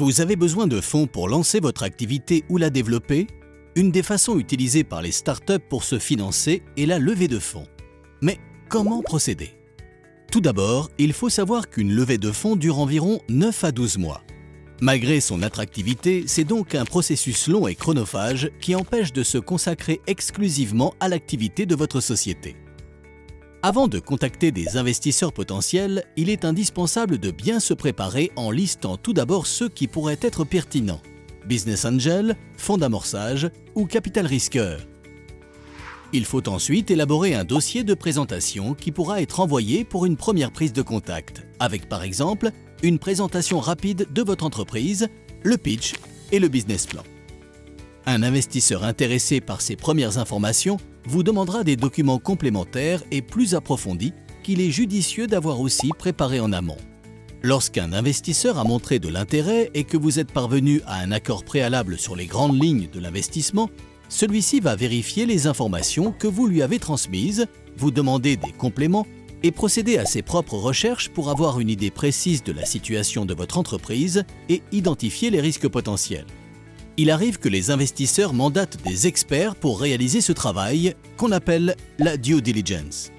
Vous avez besoin de fonds pour lancer votre activité ou la développer? Une des façons utilisées par les startups pour se financer est la levée de fonds. Mais comment procéder? Tout d'abord, il faut savoir qu'une levée de fonds dure environ 9 à 12 mois. Malgré son attractivité, c'est donc un processus long et chronophage qui empêche de se consacrer exclusivement à l'activité de votre société. Avant de contacter des investisseurs potentiels, il est indispensable de bien se préparer en listant tout d'abord ceux qui pourraient être pertinents. Business Angel, fonds d'amorçage ou capital risqueur. Il faut ensuite élaborer un dossier de présentation qui pourra être envoyé pour une première prise de contact, avec par exemple une présentation rapide de votre entreprise, le pitch et le business plan. Un investisseur intéressé par ces premières informations vous demandera des documents complémentaires et plus approfondis qu'il est judicieux d'avoir aussi préparés en amont. Lorsqu'un investisseur a montré de l'intérêt et que vous êtes parvenu à un accord préalable sur les grandes lignes de l'investissement, celui-ci va vérifier les informations que vous lui avez transmises, vous demander des compléments et procéder à ses propres recherches pour avoir une idée précise de la situation de votre entreprise et identifier les risques potentiels. Il arrive que les investisseurs mandatent des experts pour réaliser ce travail qu'on appelle la due diligence.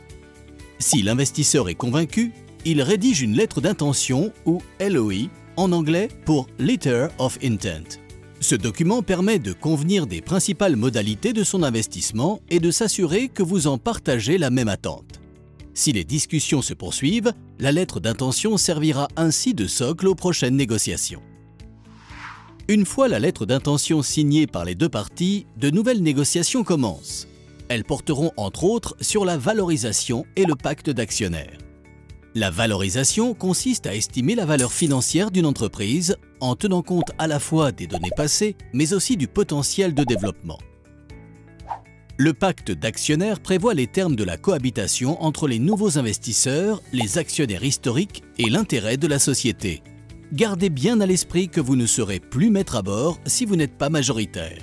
Si l'investisseur est convaincu, il rédige une lettre d'intention ou LOI en anglais pour Letter of Intent. Ce document permet de convenir des principales modalités de son investissement et de s'assurer que vous en partagez la même attente. Si les discussions se poursuivent, la lettre d'intention servira ainsi de socle aux prochaines négociations. Une fois la lettre d'intention signée par les deux parties, de nouvelles négociations commencent. Elles porteront entre autres sur la valorisation et le pacte d'actionnaires. La valorisation consiste à estimer la valeur financière d'une entreprise en tenant compte à la fois des données passées, mais aussi du potentiel de développement. Le pacte d'actionnaires prévoit les termes de la cohabitation entre les nouveaux investisseurs, les actionnaires historiques et l'intérêt de la société. Gardez bien à l'esprit que vous ne serez plus maître à bord si vous n'êtes pas majoritaire.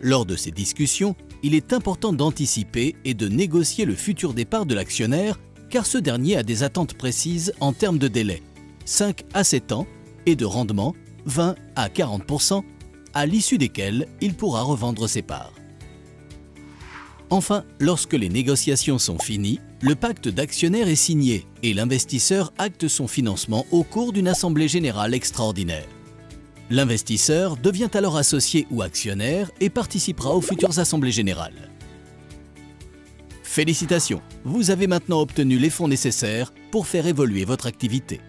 Lors de ces discussions, il est important d'anticiper et de négocier le futur départ de l'actionnaire car ce dernier a des attentes précises en termes de délai, 5 à 7 ans, et de rendement, 20 à 40% à l'issue desquels il pourra revendre ses parts. Enfin, lorsque les négociations sont finies, le pacte d'actionnaires est signé et l'investisseur acte son financement au cours d'une assemblée générale extraordinaire. L'investisseur devient alors associé ou actionnaire et participera aux futures assemblées générales. Félicitations, vous avez maintenant obtenu les fonds nécessaires pour faire évoluer votre activité.